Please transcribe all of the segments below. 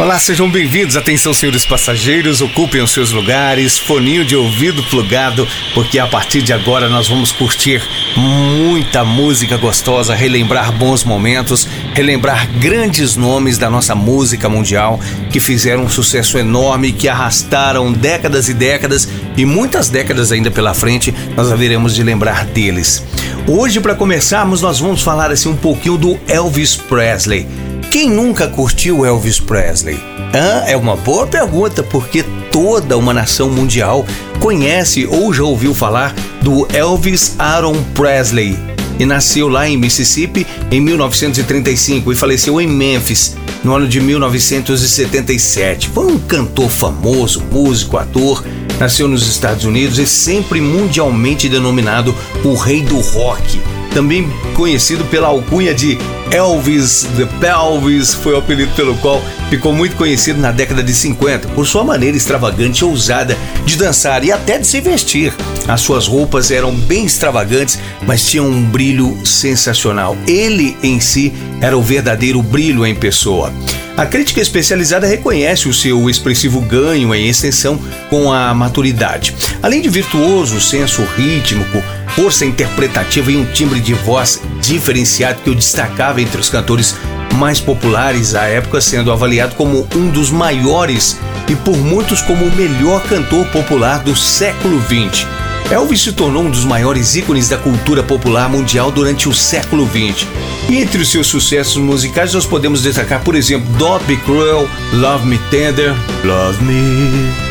Olá, sejam bem-vindos. Atenção, senhores passageiros, ocupem os seus lugares, foninho de ouvido plugado, porque a partir de agora nós vamos curtir muita música gostosa, relembrar bons momentos, relembrar grandes nomes da nossa música mundial que fizeram um sucesso enorme, que arrastaram décadas e décadas e muitas décadas ainda pela frente, nós haveremos de lembrar deles. Hoje, para começarmos, nós vamos falar assim um pouquinho do Elvis Presley. Quem nunca curtiu Elvis Presley? Ah, é uma boa pergunta, porque toda uma nação mundial conhece ou já ouviu falar do Elvis Aaron Presley. E nasceu lá em Mississippi em 1935 e faleceu em Memphis no ano de 1977. Foi um cantor famoso, músico, ator, nasceu nos Estados Unidos e sempre mundialmente denominado o rei do rock também conhecido pela alcunha de Elvis the Pelvis, foi o apelido pelo qual ficou muito conhecido na década de 50 por sua maneira extravagante e ousada de dançar e até de se vestir. As suas roupas eram bem extravagantes, mas tinham um brilho sensacional. Ele em si era o verdadeiro brilho em pessoa. A crítica especializada reconhece o seu expressivo ganho em extensão com a maturidade. Além de virtuoso senso rítmico, força interpretativa e um timbre de voz diferenciado que o destacava entre os cantores mais populares à época, sendo avaliado como um dos maiores e por muitos como o melhor cantor popular do século XX. Elvis se tornou um dos maiores ícones da cultura popular mundial durante o século XX. Entre os seus sucessos musicais nós podemos destacar, por exemplo, Don't Be Cruel, Love Me Tender, Love Me.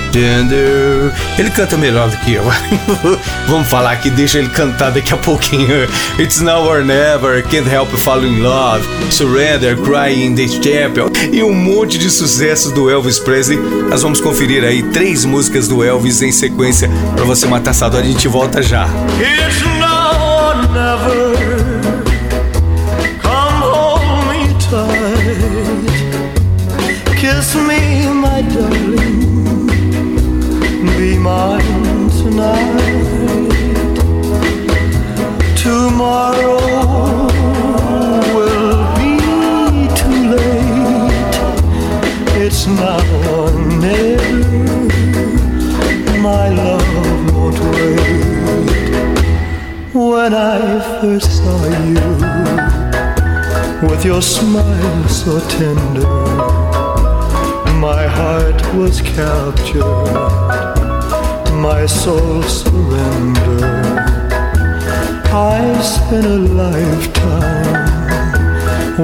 Ele canta melhor do que eu. Vamos falar aqui, deixa ele cantar daqui a pouquinho. It's Now or Never, Can't Help Fall in Love, Surrender, Crying in the Chapel e um monte de sucessos do Elvis Presley. Nós vamos conferir aí três músicas do Elvis em sequência para você matar dor. A gente volta já. It's was captured my soul surrender. I spent a lifetime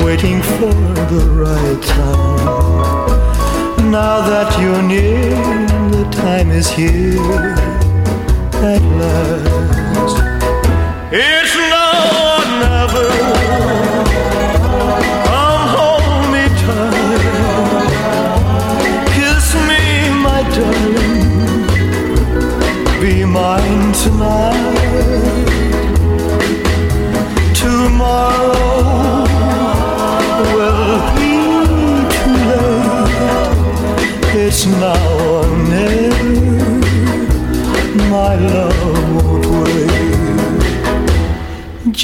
waiting for the right time. Now that you're near, the time is here at last. It's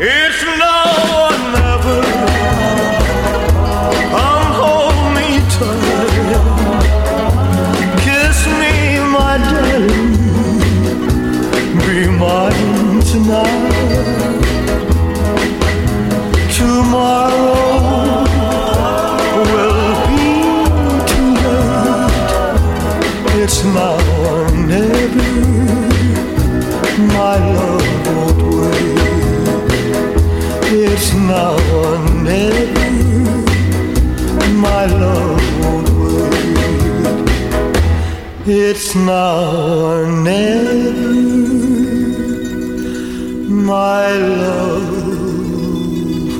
It's It's now or never, my love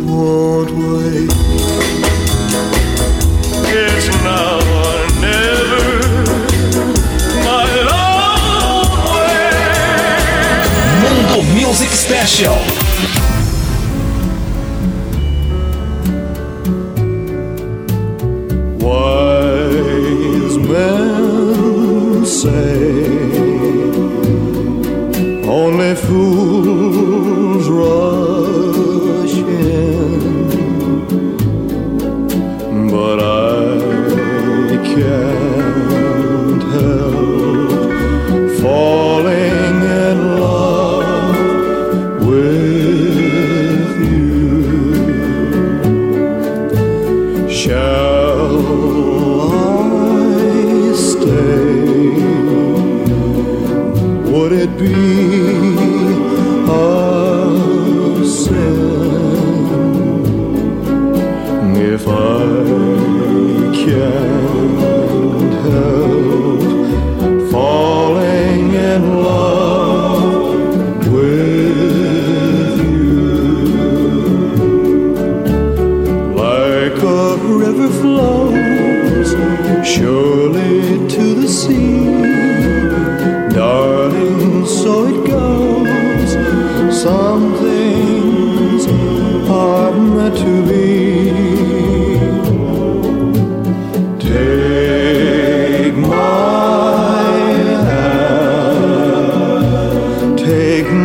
won't wait. It's now or never, my love won't wait. Mundo Music Special.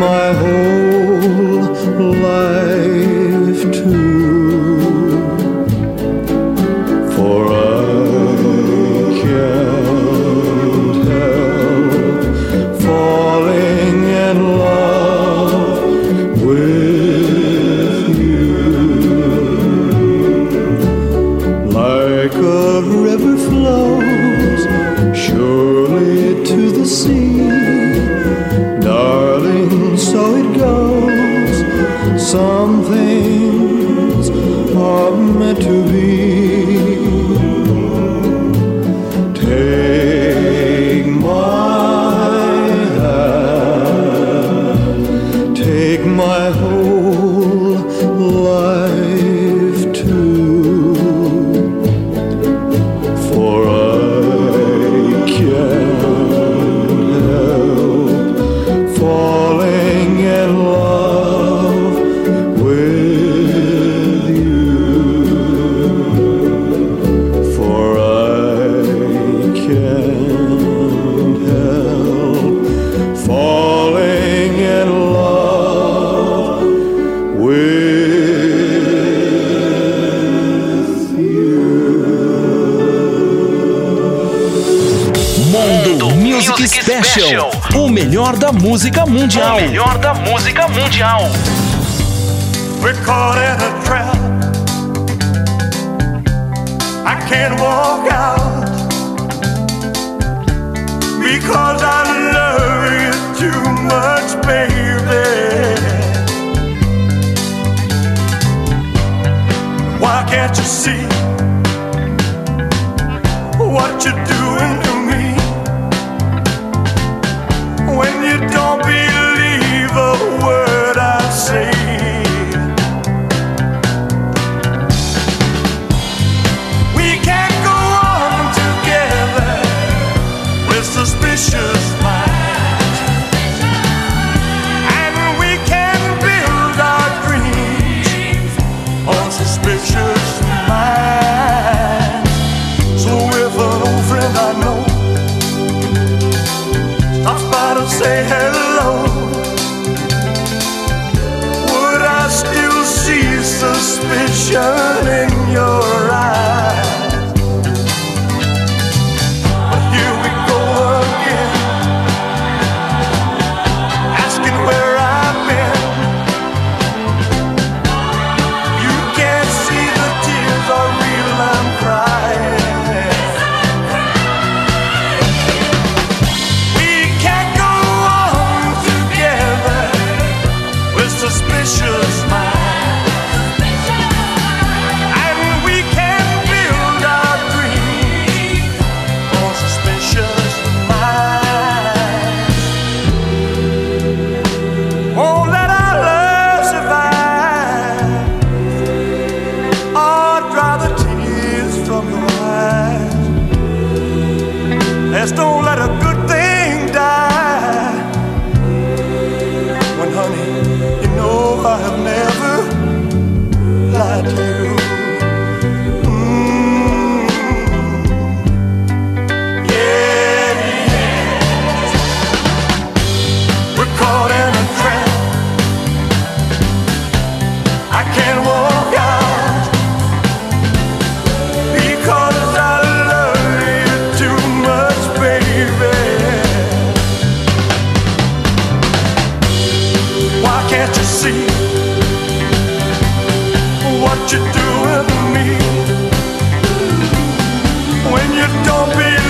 my whole life. Special. O melhor da música mundial. O melhor da música mundial. We're caught in a trap. I can't walk out. Because I love you too much, baby. Why can't you see what you're doing? Just see what you do with me when you don't be.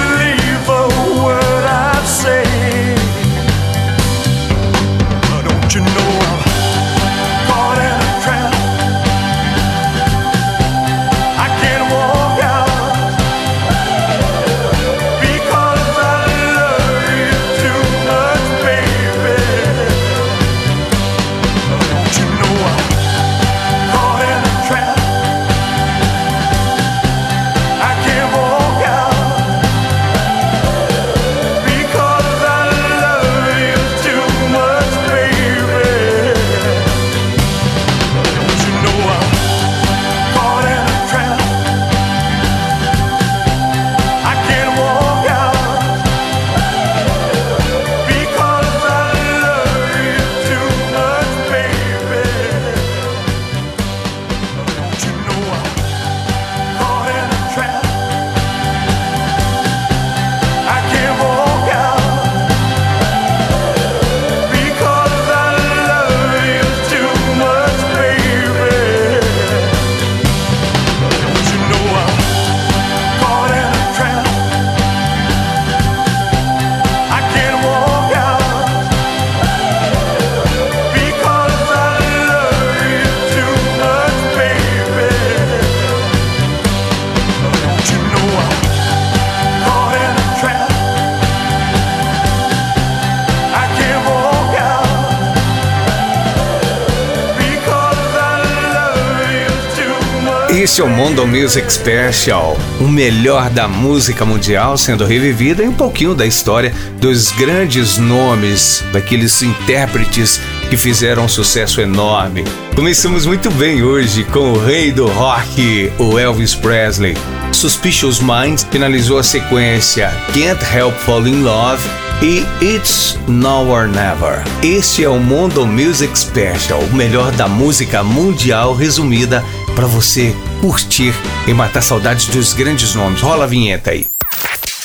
Este é o Mondo Music Special, o melhor da música mundial sendo revivida e um pouquinho da história dos grandes nomes, daqueles intérpretes que fizeram um sucesso enorme. Começamos muito bem hoje com o rei do rock, o Elvis Presley. Suspicious Minds finalizou a sequência Can't Help Fall in Love e It's Now or Never. Este é o Mondo Music Special, o melhor da música mundial resumida para você curtir e matar saudades dos grandes nomes. Rola a vinheta aí.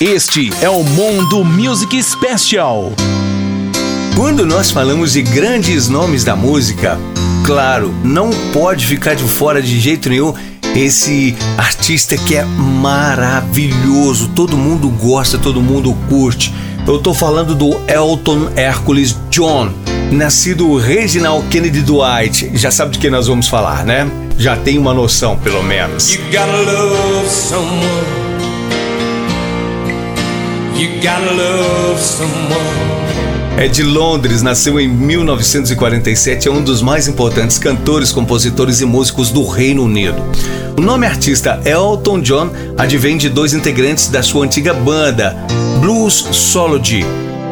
Este é o Mondo Music Special. Quando nós falamos de grandes nomes da música, claro, não pode ficar de fora de jeito nenhum esse artista que é maravilhoso, todo mundo gosta, todo mundo curte. Eu tô falando do Elton Hercules John, nascido Reginald Kennedy Dwight. Já sabe de quem nós vamos falar, né? Já tem uma noção, pelo menos. You gotta love someone. You gotta love someone. É de Londres, nasceu em 1947, é um dos mais importantes cantores, compositores e músicos do Reino Unido. O nome artista Elton John advém de dois integrantes da sua antiga banda, Blues Sology.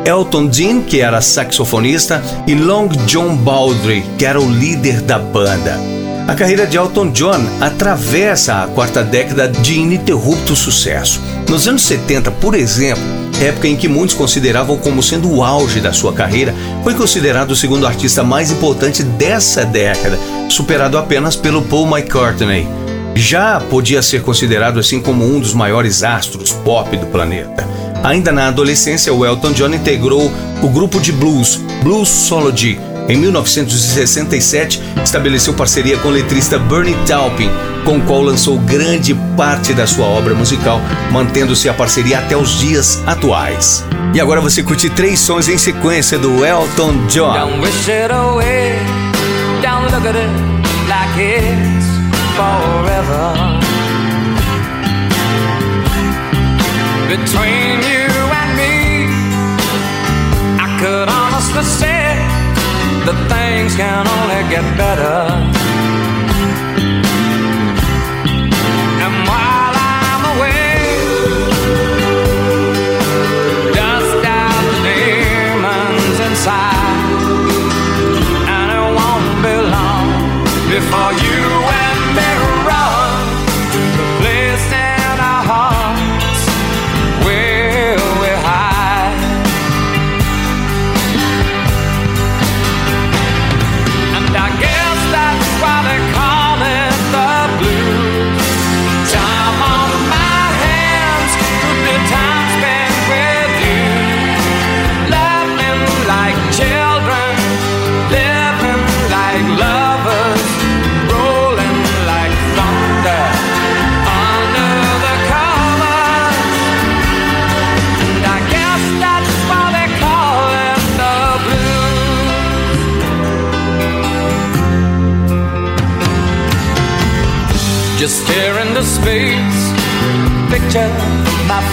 Elton Dean, que era saxofonista, e Long John Baldry, que era o líder da banda. A carreira de Elton John atravessa a quarta década de ininterrupto sucesso. Nos anos 70, por exemplo, época em que muitos consideravam como sendo o auge da sua carreira, foi considerado o segundo artista mais importante dessa década, superado apenas pelo Paul McCartney. Já podia ser considerado assim como um dos maiores astros pop do planeta. Ainda na adolescência, o Elton John integrou o grupo de blues Blues Sology. Em 1967, estabeleceu parceria com o letrista Bernie Taupin, com o qual lançou grande parte da sua obra musical, mantendo-se a parceria até os dias atuais. E agora você curte três sons em sequência do Elton John. Don't Between you and me, I could honestly say that things can only get better.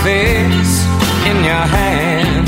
Face in your hands.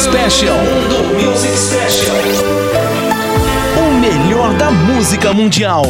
Special. Mundo Music Special. O melhor da música mundial.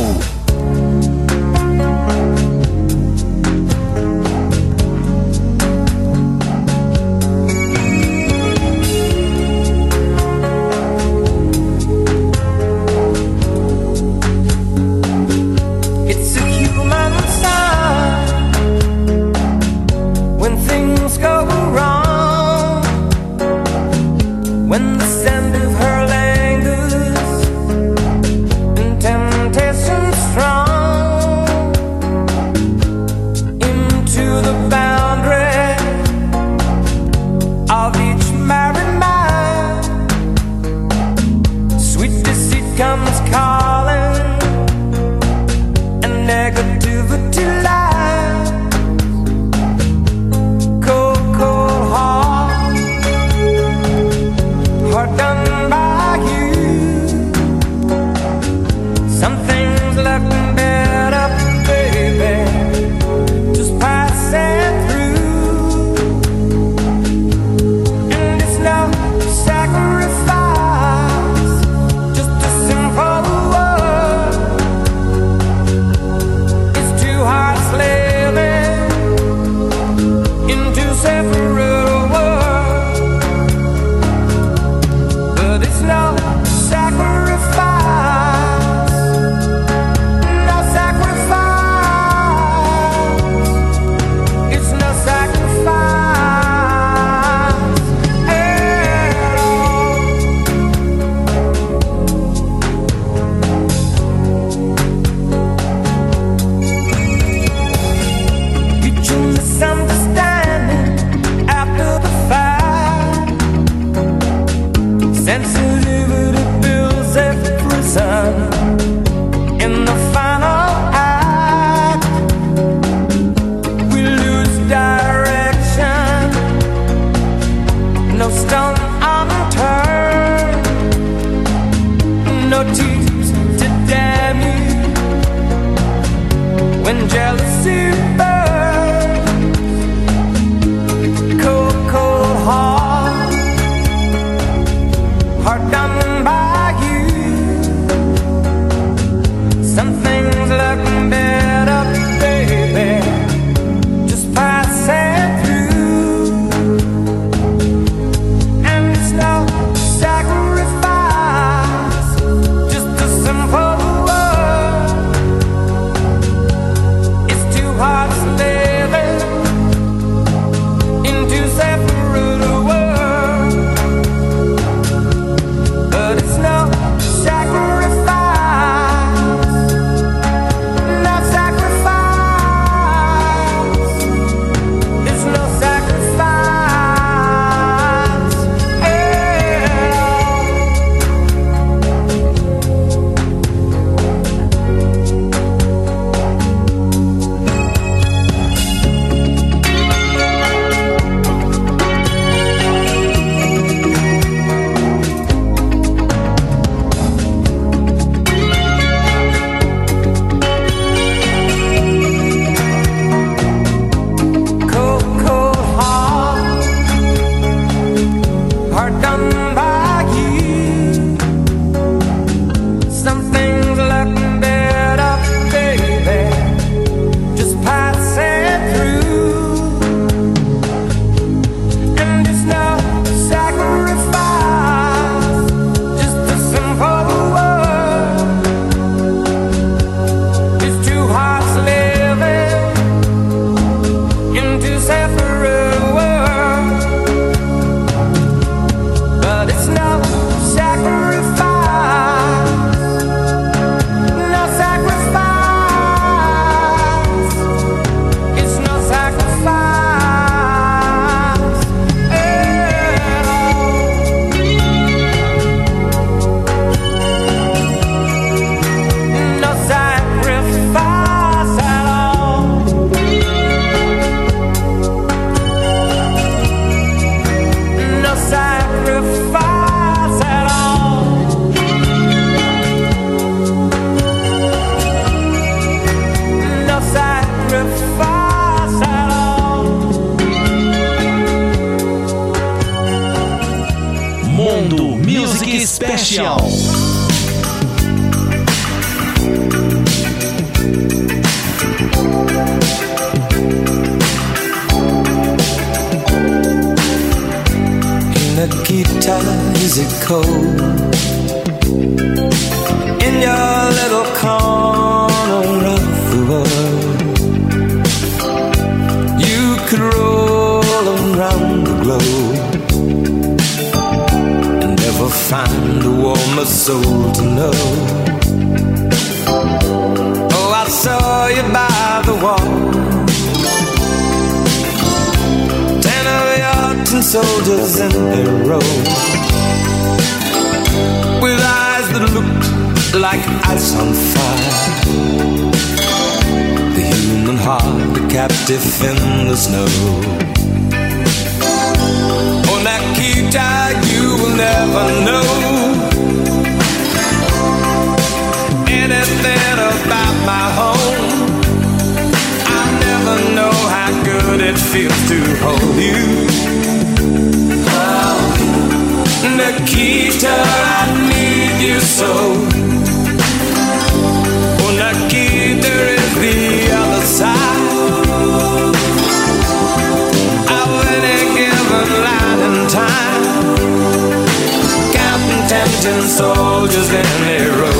Cold? In your little corner of the world, you could roll around the globe and never find a warmer soul to know. Oh, I saw you by the wall. Soldiers in a row that looked like ice on fire. The human heart, a captive in the snow. Oh, Nikita, you will never know Anything about my home. I never know how good it feels to hold you. Nikita, I need you so. Oh, Nikita is the other side of any given line in time. Counting ten soldiers in a row.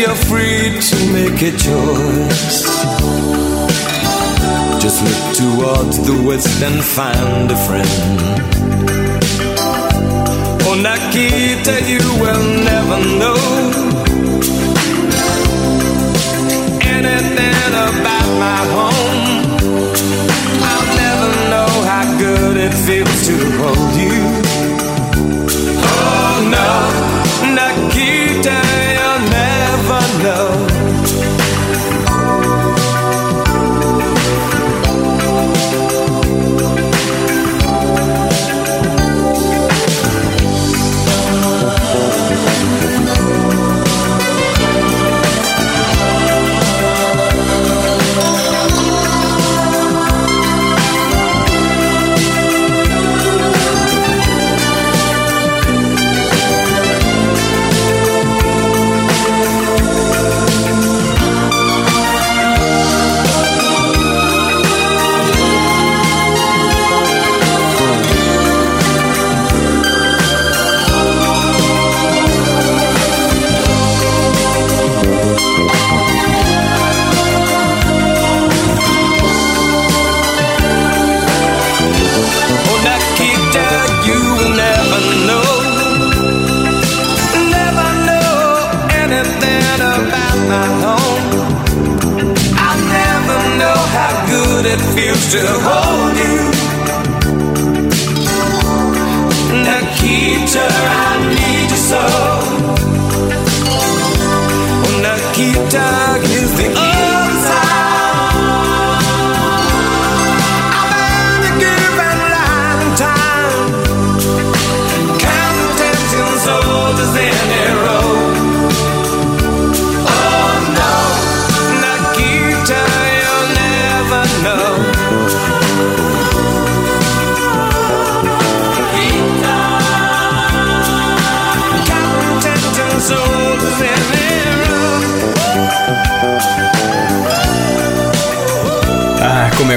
you're free to make a choice Just look towards the west and find a friend Oh, Nikita, you will never know anything about my home. I'll never know how good it feels to hold you. Oh no,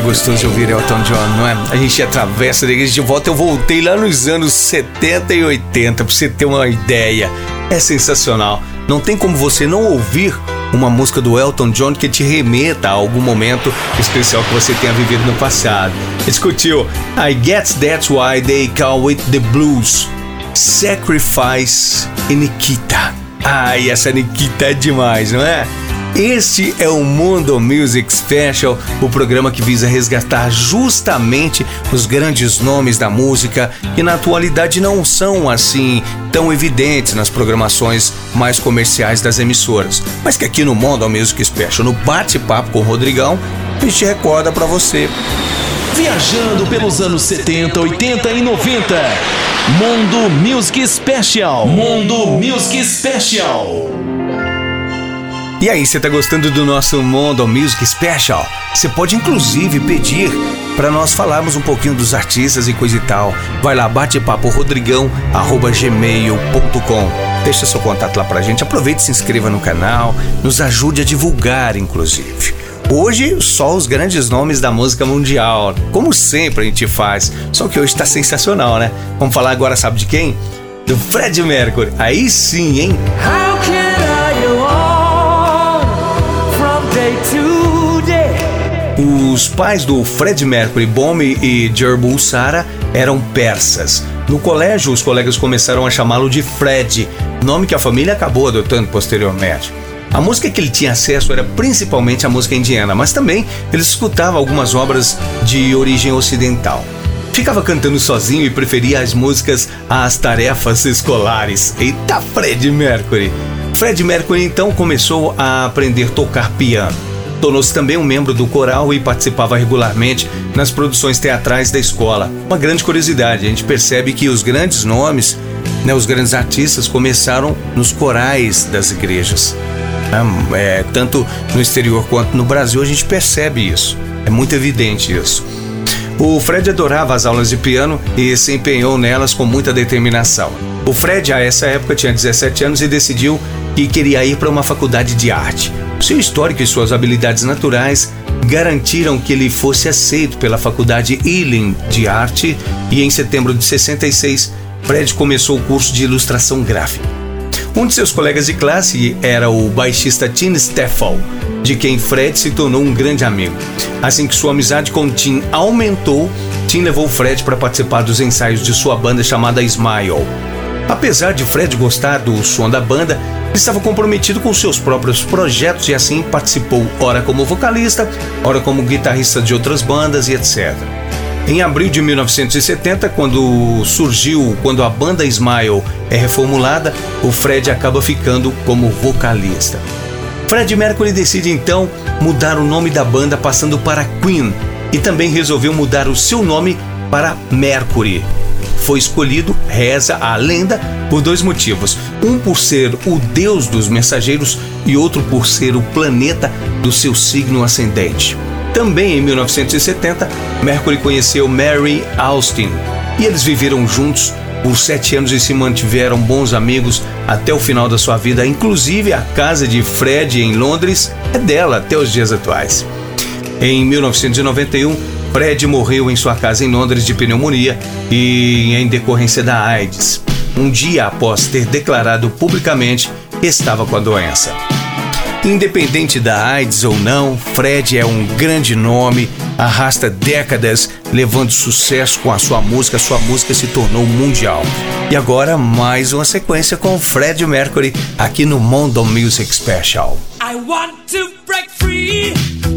Gostoso ouvir Elton John, não é? A gente atravessa da igreja de volta. Eu voltei lá nos anos 70 e 80, pra você ter uma ideia. É sensacional. Não tem como você não ouvir uma música do Elton John que te remeta a algum momento especial que você tenha vivido no passado. Escutiu I Guess That's Why They Call It The Blues, Sacrifice e Nikita. Ai, essa Nikita é demais, não é? Este é o Mundo Music Special, o programa que visa resgatar justamente os grandes nomes da música que na atualidade não são assim tão evidentes nas programações mais comerciais das emissoras, mas que aqui no Mundo Music Special, no bate-papo com o Rodrigão, a gente recorda para você. Viajando pelos anos 70, 80 e 90. Mundo Music Special. Mundo Music Special. E aí, você tá gostando do nosso Mondo Music Special? Você pode inclusive pedir para nós falarmos um pouquinho dos artistas e coisa e tal. Vai lá, bate papo rodrigão@gmail.com. Deixa seu contato lá pra gente. Aproveite se inscreva no canal, nos ajude a divulgar inclusive. Hoje, só os grandes nomes da música mundial, como sempre a gente faz. Só que hoje tá sensacional, né? Vamos falar agora, sabe de quem? Do Fred Mercury. Aí sim, hein? How can Os pais do Fred Mercury, Bomi e Jerbul Sara, eram persas. No colégio, os colegas começaram a chamá-lo de Fred, nome que a família acabou adotando posteriormente. A música que ele tinha acesso era principalmente a música indiana, mas também ele escutava algumas obras de origem ocidental. Ficava cantando sozinho e preferia as músicas às tarefas escolares. Eita, Fred Mercury! Fred Mercury então começou a aprender a tocar piano. Tornou-se também um membro do coral e participava regularmente nas produções teatrais da escola. Uma grande curiosidade, a gente percebe que os grandes nomes, né, os grandes artistas começaram nos corais das igrejas. né? É, tanto no exterior quanto no Brasil a gente percebe isso. É muito evidente isso. O Fred adorava as aulas de piano e se empenhou nelas com muita determinação. O Fred, a essa época, tinha 17 anos e decidiu que queria ir para uma faculdade de arte. Seu histórico e suas habilidades naturais garantiram que ele fosse aceito pela Faculdade Ealing de Arte e em setembro de 66, Fred começou o curso de ilustração gráfica. Um de seus colegas de classe era o baixista Tim Steffel, de quem Fred se tornou um grande amigo. Assim que sua amizade com Tim aumentou, Tim levou Fred para participar dos ensaios de sua banda chamada Smile. Apesar de Fred gostar do som da banda, estava comprometido com seus próprios projetos e assim participou ora como vocalista, ora como guitarrista de outras bandas e etc. Em abril de 1970, quando surgiu, quando a banda Smile é reformulada, o Fred acaba ficando como vocalista. Fred Mercury decide então mudar o nome da banda passando para Queen e também resolveu mudar o seu nome para Mercury. Foi escolhido, reza a lenda, por dois motivos. Um por ser o deus dos mensageiros e outro por ser o planeta do seu signo ascendente. Também em 1970, Mercury conheceu Mary Austin e eles viveram juntos por sete anos e se mantiveram bons amigos até o final da sua vida. Inclusive, a casa de Fred em Londres é dela até os dias atuais. Em 1991, Fred morreu em sua casa em Londres de pneumonia e em decorrência da AIDS, um dia após ter declarado publicamente que estava com a doença. Independente da AIDS ou não, Fred é um grande nome, arrasta décadas levando sucesso com a sua música, sua música se tornou mundial. E agora mais uma sequência com Fred Mercury aqui no Mondo Music Special. I want to break free.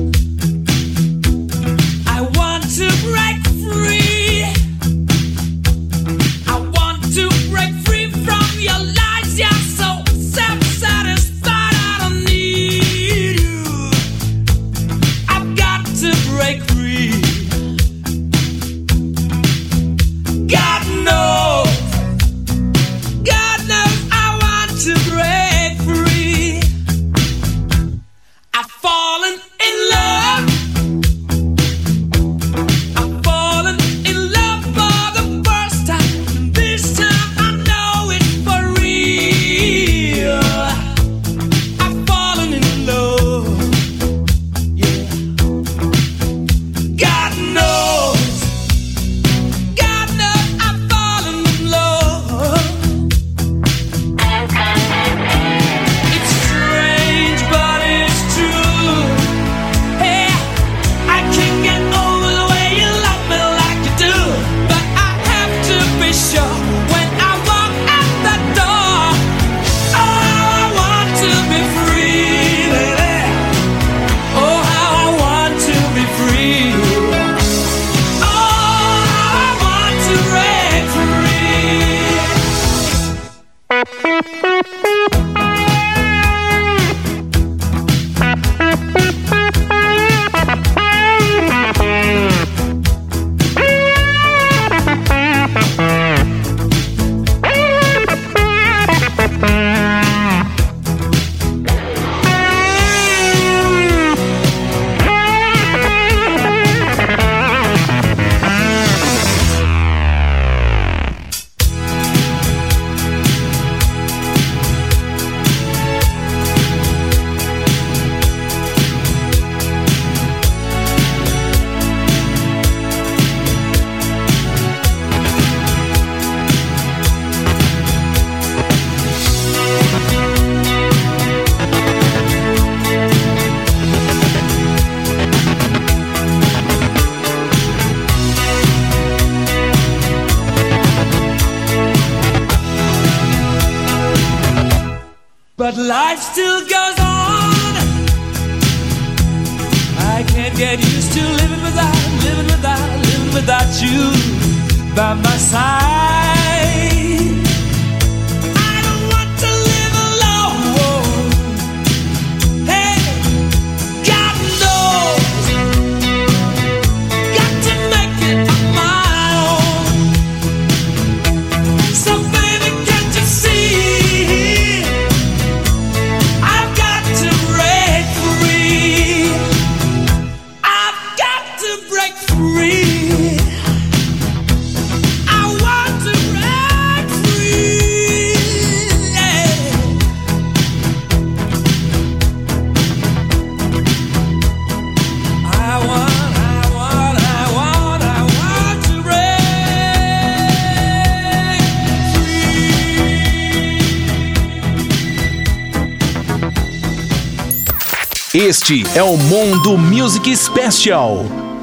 Este é o Mundo Music Special.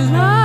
my life.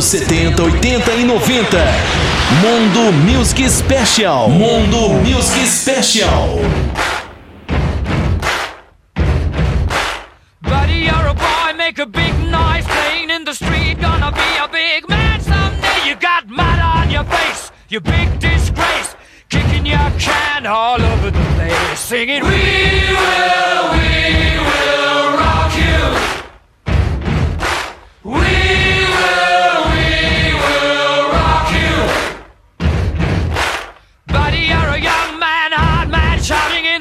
anos 70, 80 e 90. Mundo Music Special. Mundo Music Special. Buddy, you're a boy, make a big noise playing in the street. Gonna be a big man someday. You got mud on your face, you big disgrace. Kicking your can all over the place, singing, We will. We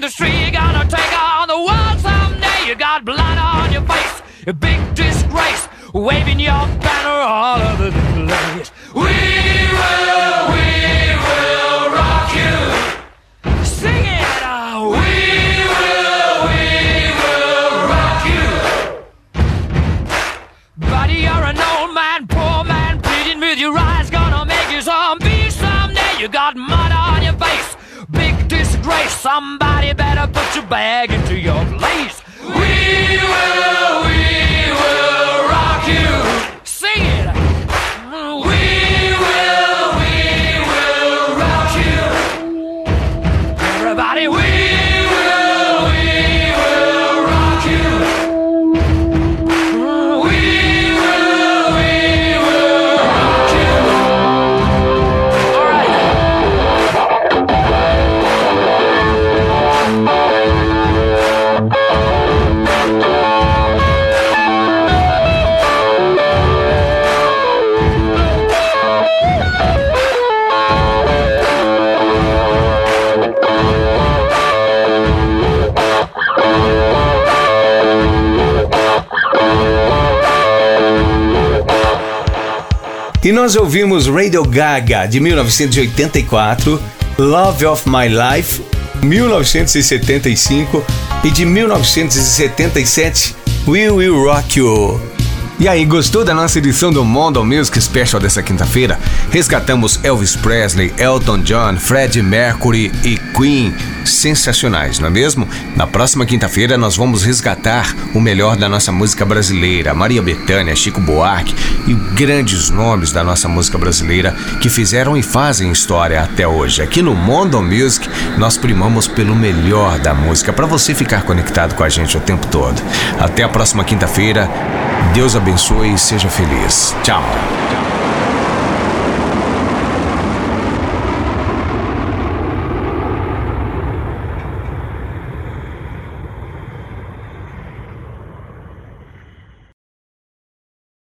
shouting in the street. You're gonna take on the world someday. You got blood on your face, a big disgrace, waving your banner all over the place. We will, we will rock you. Sing it out. We will, we will rock you. Buddy, you're an old man, poor man, pleading with your eyes, gonna make you zombie someday. You got mud on your face, big disgrace. Somebody better put your bag into your place. We will, we will rock you. Sing it. We will E nós ouvimos Radio Gaga de 1984, Love of My Life 1975 e de 1977 We Will Rock You. E aí, gostou da nossa edição do Mondo Music Special dessa quinta-feira? Resgatamos Elvis Presley, Elton John, Freddie Mercury e Queen. Sensacionais, não é mesmo? Na próxima quinta-feira nós vamos resgatar o melhor da nossa música brasileira, Maria Bethânia, Chico Buarque e grandes nomes da nossa música brasileira que fizeram e fazem história até hoje. Aqui no Mondo Music nós primamos pelo melhor da música para você ficar conectado com a gente o tempo todo. Até a próxima quinta-feira. Deus abençoe e seja feliz. Tchau.